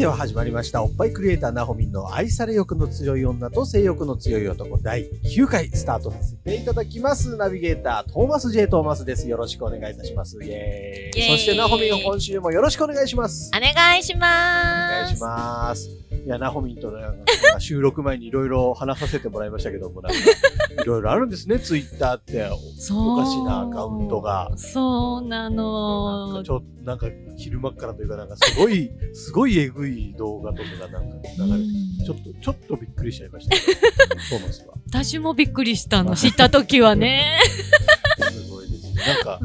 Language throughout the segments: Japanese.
では始まりました。おっぱいクリエイターなほみんの愛され欲の強い女と性欲の強い男第9回スタートさせていただきます。ナビゲーター、トーマス J. トーマスです。よろしくお願いいたします。イェーイ。イエーイそしてなほみん今週もよろしくお願いします。お願いしおます。願いします。いや、なほみんとねなんか収録前にいろいろ話させてもらいましたけども、なんか いろいろあるんですね、ツイッターって。そうおかしなアカウントが。そうななんのかち。ょっとなんか昼間っからというかなんかすごい すごいえぐい動画とかがなんか流れてちょっとちょっとびっくりしちゃいましたけどトーマスは私もびっくりしたの。知った時はね。すごいですねなんか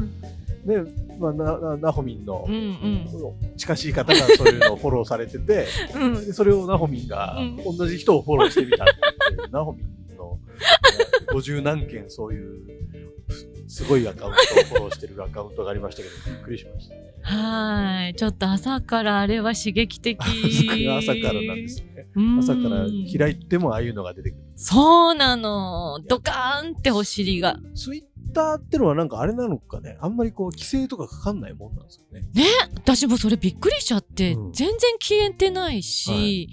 ねまあなななほみんのうん近しい方がそういうのをフォローされてて うん。でそれをなほみんがうん同じ人をフォローしてみたって言ってなほみんの50何件そういうすごいアカウントをフォローしてるアカウントがありましたけどびっくりしましたはい。ちょっと朝からあれは刺激的。朝からなんですねうん。朝から開いてもああいうのが出てくる。そうなの。ドカーンってお尻が。ツイッターってのはなんかあれなのかね、あんまりこう規制とかかかんないもんなんですかね。私もそれびっくりしちゃって、うん。全然消えてないし、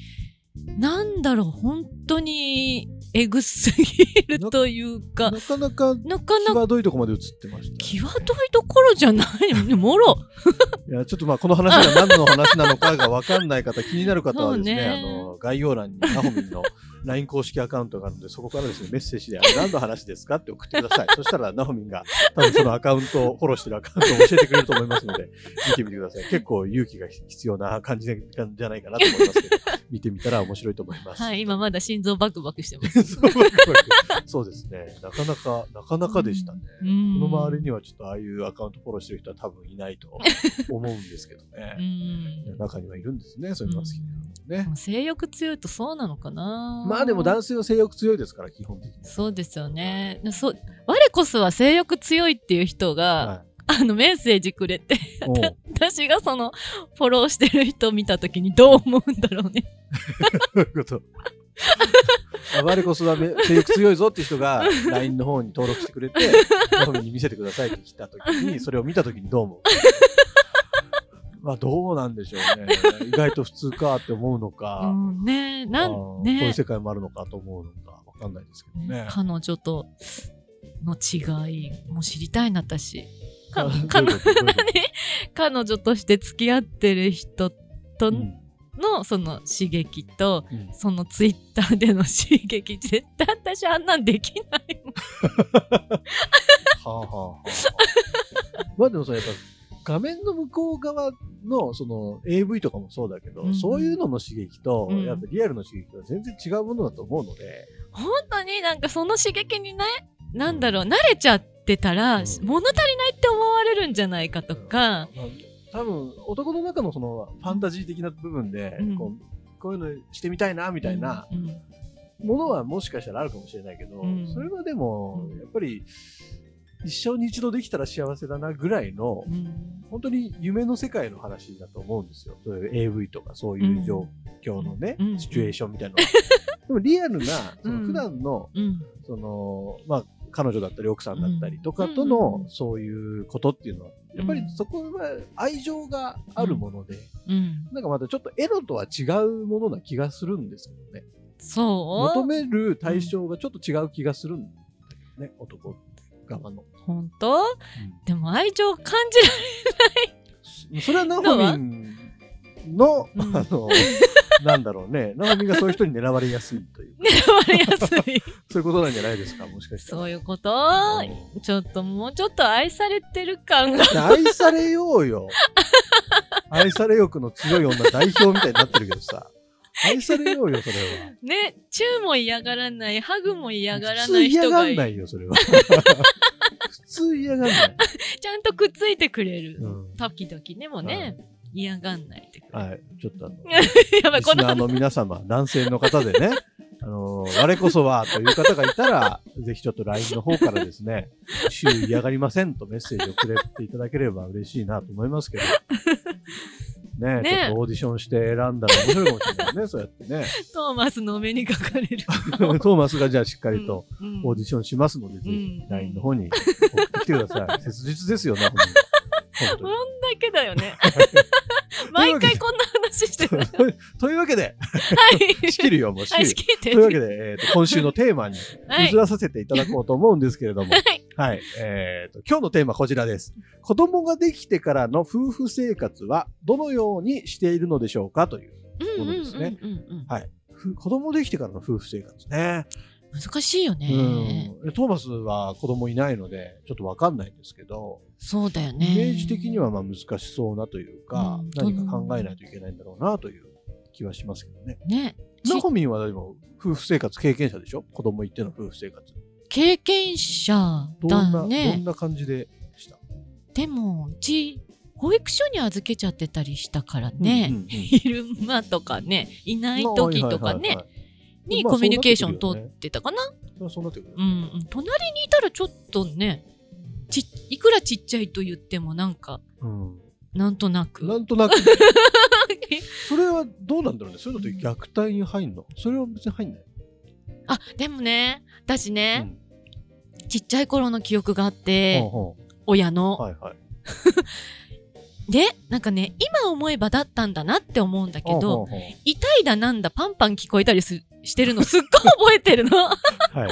はなんだろう、本当にえぐすぎるというか、なかなかなかなか際どいとこまで映ってました、際どいところじゃないの？もろ。いや、ちょっとまあこの話が何の話なのかがわかんない方、気になる方はですね、ね。あの、概要欄にナホミンの LINE 公式アカウントがあるので、そこからですね、メッセージで、あれ何の話ですかって送ってください。そしたら、ナホミンが多分そのアカウントを、フォローしてるアカウントを教えてくれると思いますので、見てみてください。結構勇気が必要な感じじゃないかなと思いますけど、見てみたら面白いと思います。はい、今まだ心臓バクバクしてます。そうですね。なかなか、なかなかでしたね。うんこの周りにはちょっとああいうアカウントフォローしてる人は多分いないと思うんですけどうね。ん。中にはいるんですね、そういうのが好きなのね。性欲強いとそうなのかな？まあでも男性は性欲強いですから、基本的に。そうですよね。そう我こそは性欲強いっていう人が、はあのメッセージくれて、私がそのフォローしてる人見たときにどう思うんだろうね。どういうこと？あ我こそはめ性欲強いぞっていう人が LINE の方に登録してくれて、見せてくださいって来た時に、それを見た時にどう思う？まあどうなんでしょうね。意外と普通かって思うのか。うん、ねなんねこういう世界もあるのかと思うのかわかんないですけどね。彼女との違いも知りたいな私。彼女として付き合ってる人とうんのその刺激と、うんそのツイッターでの刺激絶対私あんなんできないもん。はあはあはあ。まあでもさ、やっぱ画面の向こう側のその AV とかもそうだけど、うんそういうのの刺激と、うん。やっぱリアルの刺激とは全然違うものだと思うので、本当になんかその刺激にねなんだろう慣れちゃってたら、うん。物足りないって思われるんじゃないかとか、まあ多分男の中のそのファンタジー的な部分で、うん。こうこういうのしてみたいなみたいなうんうん。ものはもしかしたらあるかもしれないけど、うん。それはでもうん。やっぱり一生に一度できたら幸せだなぐらいのうん。本当に夢の世界の話だと思うんですよ。そういう AV とかそういう状況のね、うん。シチュエーションみたいなの。は。でもリアルな、そのうん。普段の、うん。その、まあ、彼女だったり奥さんだったりとかとうん。の、そういうことっていうのは、やっぱりそこは愛情があるもので、うん、なんかまたちょっとエロとは違うものな気がするんですけどね。そう？求める対象がちょっと違う気がするんだけどね、男側の。本当？でも愛情感じられそれはナホミンの、うん。あの、なんだろうね、ナホミンがそういう人に狙われやすいという、狙われやすい。そういうことなんじゃないですか、もしかしたら。そういうこと？うん。ちょっともうちょっと愛されてる感が。愛されようよ。愛され欲の強い女代表みたいになってるけどさ。愛されようよ、それは。ねチューも嫌がらないハグも嫌がらない嫌が人がいるんないよ、それは。普通嫌がんない。ちゃんとくっついてくれる、うん時々ねもね、嫌がんない。はい。ちょっとあの、やばい、リスナーの皆様、男性の方でね、あのー我こそはという方がいたら、ぜひちょっと LINE の方からですね、週嫌がりませんとメッセージをくれていただければ嬉しいなと思いますけど。ねねちょっとオーディションして選んだら面白いかもしれないね、そうやってね。トーマスのお目にかかれる。トーマスがじゃあしっかりとうんオーディションしますので、ぜひうん LINE の方に送ってきてください。切実ですよね、本当に。こんだけだよね。毎回こんな話してる。というわけで、はい。仕切るよ、もう仕はい、切る仕。切って。というわけで、えーと今週のテーマにはい移らさせていただこうと思うんですけれども、はい。はい。えーと、今日のテーマこちらです。子供ができてからの夫婦生活はどのようにしているのでしょうかという。ものですねはい。ふ子供できてからの夫婦生活ね。難しいようね。ん。トーマスは子供いないので、ちょっとわかんないんですけど、そうだよね。イメージ的にはまあ難しそうなというか、うん何か考えないといけないんだろうなという気はしますけどね。ね。ナホミンはでも夫婦生活経験者でしょ？子供いっての夫婦生活。経験者だどんね。な感じでした？でも、うち、保育所に預けちゃってたりしたからね。うんうんうん昼間とかね、いない時とかね、にコミュニケーション取ってたかな。まあそうんね。うん。隣にいたらちょっとね、ちいくらちっちゃいと言ってもなんか、うんなんとなく。なんとなく、それはどうなんだろうね？そういうのって虐待に入んの？それは別に入んない？あ、でもね、私うね、んちっちゃい頃の記憶があって、ほうほ親のう。はいはい。で、なんかね、今思えばだったんだなって思うんだけど、痛いだなんだパンパン聞こえたりすしてるのすっごい覚えてるの。で もはい。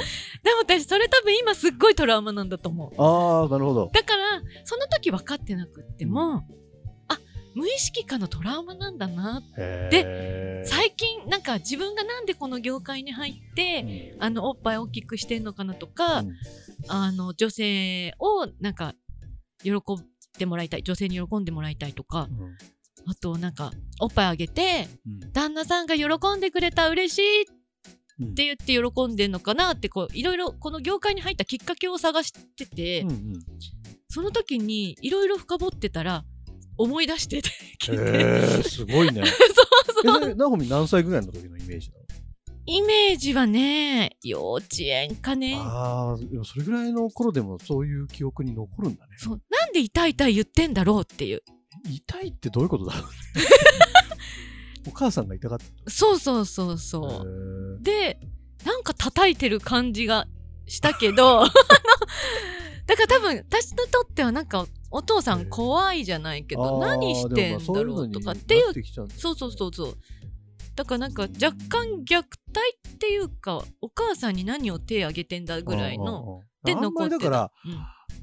私それ多分今すっごいトラウマなんだと思う。ああ、なるほど。だから、その時分かってなくっても、あ、無意識化のトラウマなんだな。で最近なんか自分がなんでこの業界に入って、あのおっぱい大きくしてんのかなとか、あの女性をなんか喜んでもらいたい女性に喜んでもらいたいとかあとなんかおっぱいあげて旦那さんが喜んでくれた嬉しいって言って喜んでんのかなってこういろいろこの業界に入ったきっかけを探してて、その時にいろいろ深掘ってたら思い出しててきて、へえ、すごいね。そうえ、そそうれ、ナホミ何歳ぐらいの時のイメージなの？イメージはね幼稚園かねああ、でもそれぐらいの頃でもそういう記憶に残るんだね。そうなんで痛い痛い言ってんだろうっていう痛いってどういうことだろうね？お母さんが痛かった。そうそうそうそうでなんか叩いてる感じがしたけど だから多分私にとってはなんかお父さん怖いじゃないけど何してんだろうとかっていうそうそうそうそう。だからなんか若干虐待っていうかお母さんに何を手挙げてんだぐらいのでで残残ってただから、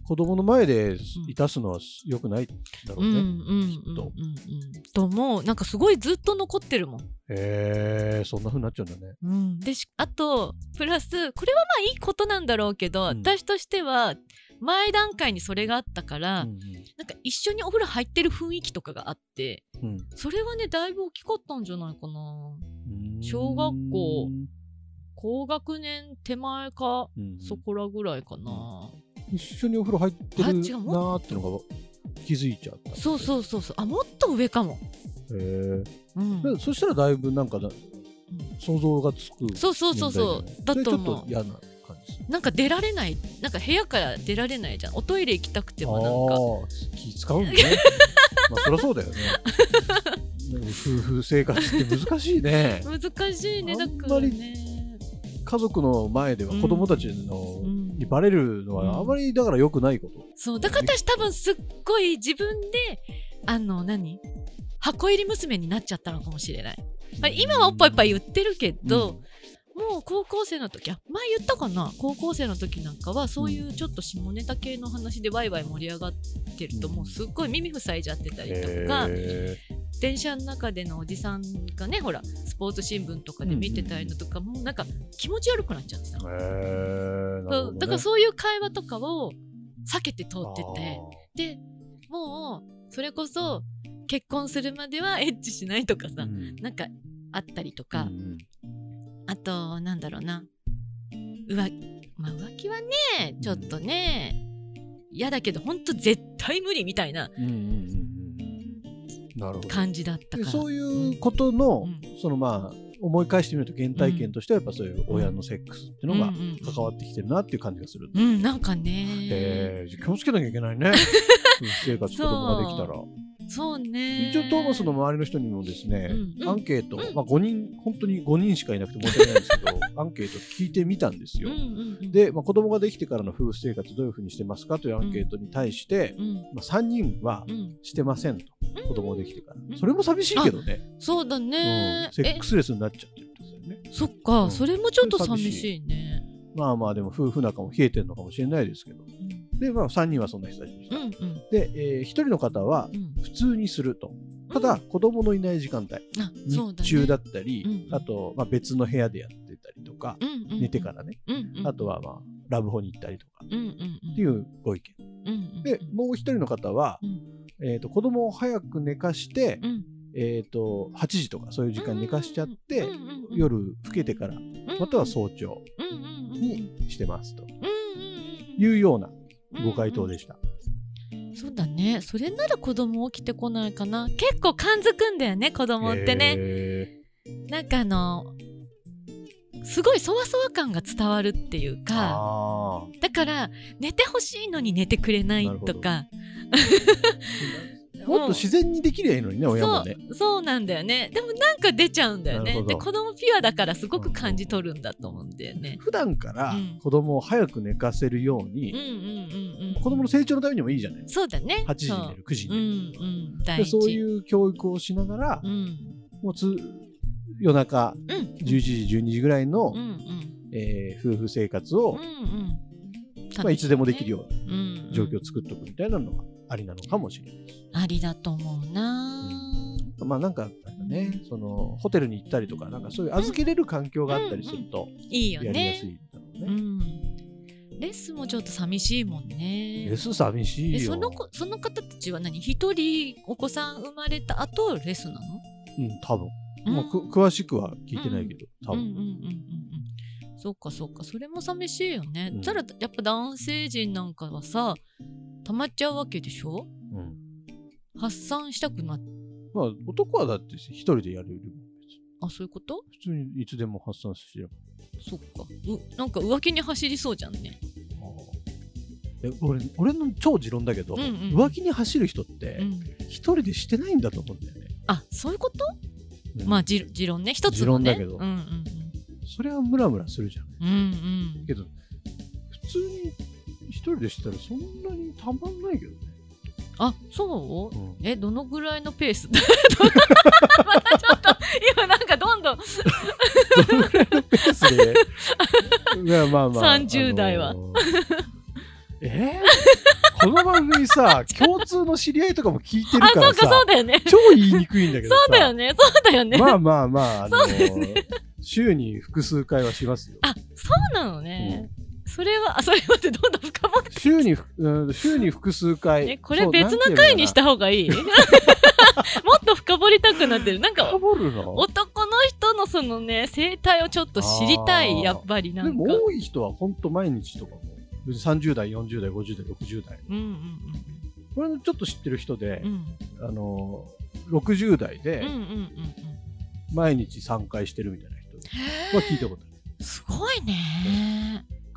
子供の前でいたすのは良くないだろうんうんうね。うんうんうんきっとうん。と思う。なんかすごいずっと残ってるもん。へえ、そんな風になっちゃうんだね。うん、でしあとプラスこれはまあいいことなんだろうけど、うん。私としては前段階にそれがあったから、うんなんか一緒にお風呂入ってる雰囲気とかがあってうん。それはねだいぶ大きかったんじゃないかな。うん。小学校高学年手前か、うんそこらぐらいかな、一緒にお風呂入ってるなってのが気づいちゃった。そうそうそうそう。あもっと上かも、へうん。そしたらだいぶなんかだ想像がつく。そうそうそうそう。だとちょっ思うと嫌な。なんか出られないなんか部屋から出られないじゃん。おトイレ行きたくてもなんか。気使うんだね。まあそりゃそうだよね。夫婦生活って難しいね。難しいねだあんまりからね。家族の前では子供たちのうん。にバレるのはあまりだから良くないこと。そう。だから私多分すっごい自分であの何？箱入り娘になっちゃったのかもしれない、まあ、今はおっぱいおっぱい言ってるけど、もう高校生の時？あ前言ったかな？高校生の時なんかはそういうちょっと下ネタ系の話でワイワイ盛り上がってるともうすっごい耳塞いじゃってたりとか、へ電車の中でのおじさんがねほらスポーツ新聞とかで見てたりのとか、もうなんか気持ち悪くなっちゃってたね。だからそういう会話とかを避けて通ってて。あでもうそれこそ結婚するまではエッチしないとかさ、ーうん。なんかあったりとか、うんあとなんだろうな。浮,、まあ、浮気はねちょっとね嫌だけどほんと絶対無理みたいな感じだったから。でそういうことの、うん。そのまあ思い返してみると原体験としてはやっぱそういう親のセックスっていうのがうんうん関わってきてるなっていう感じがする。うんなんかね。えー、気をつけなきゃいけないね。生活子供ができたら。そうね。一応トーマスの周りの人にもですね、うん。うんアンケート、うん。まあ5人本当に5人しかいなくて申し訳ないんですけど アンケート聞いてみたんですよ。うんうんうん。で、まあ、子供ができてからの夫婦生活どういうふうにしてますかというアンケートに対して、うん。まあ、3人はうん。してませんと子供ができてから、うん。それも寂しいけどね、そうだね。うん、セッえクスレスになっちゃってるってことだよね。そっか、うん。それもちょっと寂しいね。まあまあでも夫婦仲も冷えてるのかもしれないですけど。うんで、まあ、3人はそんな人たちでした。うんうん。で、え1人の方はうん。普通にすると。ただ、子供のいない時間帯、うだね。日中だったり、うんあと、まあ、別の部屋でやってたりとか、うんうん寝てからね、うんうん。あとは、まあ、ラブホに行ったりとか。うんうんうん。っていうご意見。うんうんで、もう一人の方は、うん。えー、と子供を早く寝かして、うん。えー、と8時とかそういう時間に寝かしちゃって、うんうんうん夜更けてから、または早朝にしてますと。いうようなご回答でした。そうだね。それなら子供起きてこないかな。結構感づくんだよね子供ってね、へなんかあのすごいそわそわ感が伝わるっていうー。かだから寝てほしいのに寝てくれないとか もっと自然にできりゃいいのにね、親もね。そうそうなんだよね。でもなんか出ちゃうんだよね。で子供ピュアだからすごく感じ取るんだと思うんだよね。普段からうん。子供を早く寝かせるよううんうんに、うんうん。子供の成長のためにもいいじゃない。そうだね。8時に寝る、9時に寝る。んうん。大で事そういう教育をしながら、うん。もうつ夜中うん。11時、12時ぐらいの、うんうん。えー夫婦生活を、うんうん。まあ、いつでもできるようなうん状況を作っておくみたいなのがありなのかもしれない。ありだと思うな。まあなんかあれだね、そのホテルに行ったりとか、なんかそういう預けれる環境があったりすると、いいよやりやすねいんだろううね。ん。レスもちょっと寂しいもんね。レス寂しいその子その方たちは何？一人お子さん生まれた後レスなの？うん、多分。まあ、くうん詳しくは聞いてないけど、多分。うんうんうんうんうん。そうかそうか。それも寂しいよね、うん。ただやっぱ男性陣なんかはさ溜まっちゃうわけでしょ？うん。発散したくなっまあ、男はだって一人でやれるあそういうこと？普通にいつでも発散すれば。そっか。うなんか浮気に走りそうじゃんね。え俺俺の超持論だけど、うんうん浮気に走る人ってうん。一人でしてないんだと思うんだよね。あそういうこと、うん。まあじ持論ね。一つのね。持論だけど。うんうんそれはムラムラするじゃん。うん。うんうん。けど、普通に一人でしたらそんなにたまんないけどね。あそう？うん。え どのぐらいのペース？またちょっと今なんかどんどん。どのぐらいのペースで？いや、まあまあ。30代は。あのー。え？ーこの番組さ、共通の知り合いとかも聞いてるあそうかそうだよね。超言いにくいんだけどさ。そうだよね。そうだよね、まあまあまあ、あのー週に複数回はしますよ。あそうなのね、それはあそれまでどんどん深掘って週に、うん週に複数回。えこれ別な回にした方がいい？もっと深掘りたくなってるなんか。男の人のそのね生態をちょっと知りたいやっぱりなんか。でも多い人は本当毎日とかも、別に30代、40代、50代、60代。うんうんこれちょっと知ってる人でうん。う、んあのー、60代でうんうんうんうん。毎日3回してるみたいな人。は聞いたことある。すごいね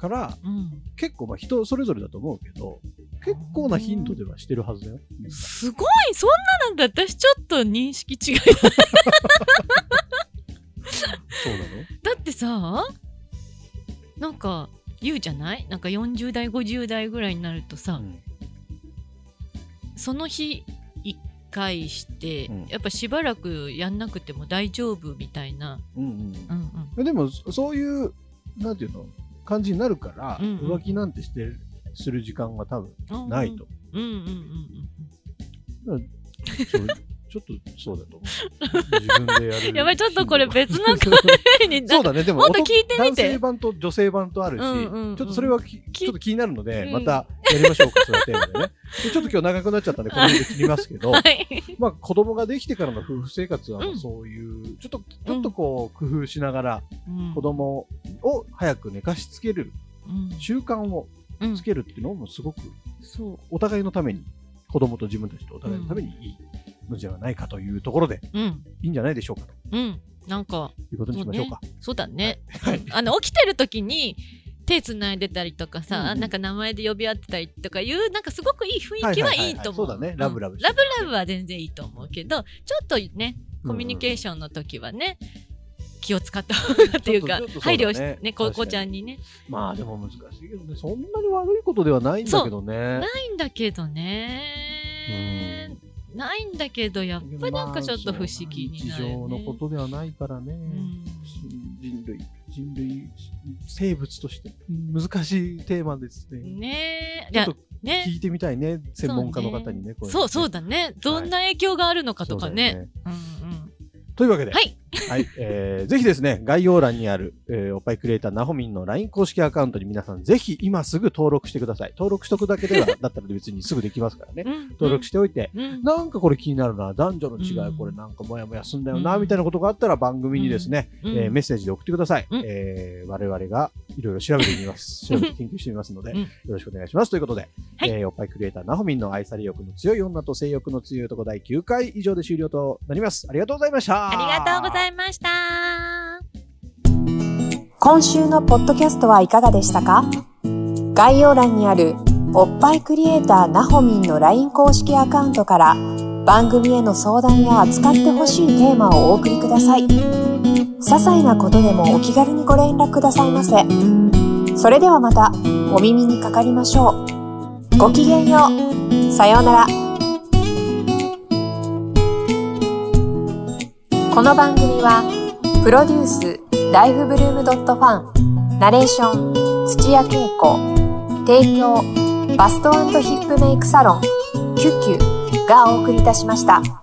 から、うん。結構まあ人それぞれだと思うけど、結構な頻度ではしてるはずだよ。みんなすごい。そんなのだ私ちょっと認識違い。だそうなの？だってさなんか言うじゃない？なんか40代50代ぐらいになるとさ、うん。その日1回して、うん。やっぱしばらくやんなくても大丈夫みたいな、うんうん。うん、でもそそういうなんていうの？感じになるから、うんうん。浮気なんてしてるする時間が多分うん、ないと、うんうんうんうんそうちょっとそうだと思う。自分でやる。やばいちょっとこれ別の回になそうだね。でももっと聞いてみて。男性版と女性版とあるし、うんうんうん。ちょっとそれはきちょっと気になるので、うん。またやりましょうかそれはテーマでね。でちょっと今日長くなっちゃったんでこの辺で切りますけどはい。まあ子供ができてからの夫婦生活はそういうちょっとちょっとこう工夫しながらうん。子供を早く寝かしつけるうん。習慣をうんつけるっていうのもすごくお互いのために子供と自分たちとお互いのためにいいのではないかというところで、うん。いいんじゃないでしょうかとうん。なんか、いうことにしましょうか。そうだね。はいうん あの、起きてる時に、手つないでたりとかさ、うんうんなんか名前で呼び合ってたりとかいう、なんかすごくいい雰囲気はいいと思う。そうだねラブラブうんしてラブラブは全然いいと思うけど、ちょっとね、コミュニケーションの時はね、気を使った方がっていうか、ね配慮してね、ここちゃんにね。まあでも難しいけどね、そんなに悪いことではないんだけどね。ないんだけどね。ないんだけど、やっぱりなんかちょっと不思議になる、ね。日常のことではないからね。うん人類、人類、生物として難しいテーマですね。ねえ。ちょっとね聞いてみたいね、専門家の方にね。こいのねそうそうだね。どんな影響があるのかとかね。そうだようんうん。というわけで、はい。はい、えーぜひですね、概要欄にある、えーおっぱいクリエイターなほみんの LINE 公式アカウントに皆さんぜひ今すぐ登録してください。登録しとくだけでは、だったら別にすぐできますからね。うん登録しておいて、うんなんかこれ気になるな、男女の違い、うんこれなんかモヤモヤすんだよな、うんみたいなことがあったら番組にですね、うんえーメッセージで送ってください。うんえー我々がいろいろ調べてみます。調べて研究してみますので、うんよろしくお願いします。ということで、はいえーおっぱいクリエイターなほみんの愛され欲の強い女と性欲の強い男第9回以上で終了となります。ありがとうございました。ありがとうございました。ざいました今週のポッドキャストはいかがでしたか？概要欄にあるおっぱいクリエイターなほみんの LINE 公式アカウントから番組への相談や扱ってほしいテーマをお送りください。些細なことでもお気軽にご連絡くださいませ。それではまたお耳にかかりましょう。ごきげんよう。さようなら。この番組はプロデュースライフブルームドットファンナレーション土屋恵子提供バストヒップメイクサロン「キュッキュ」がお送りいたしました。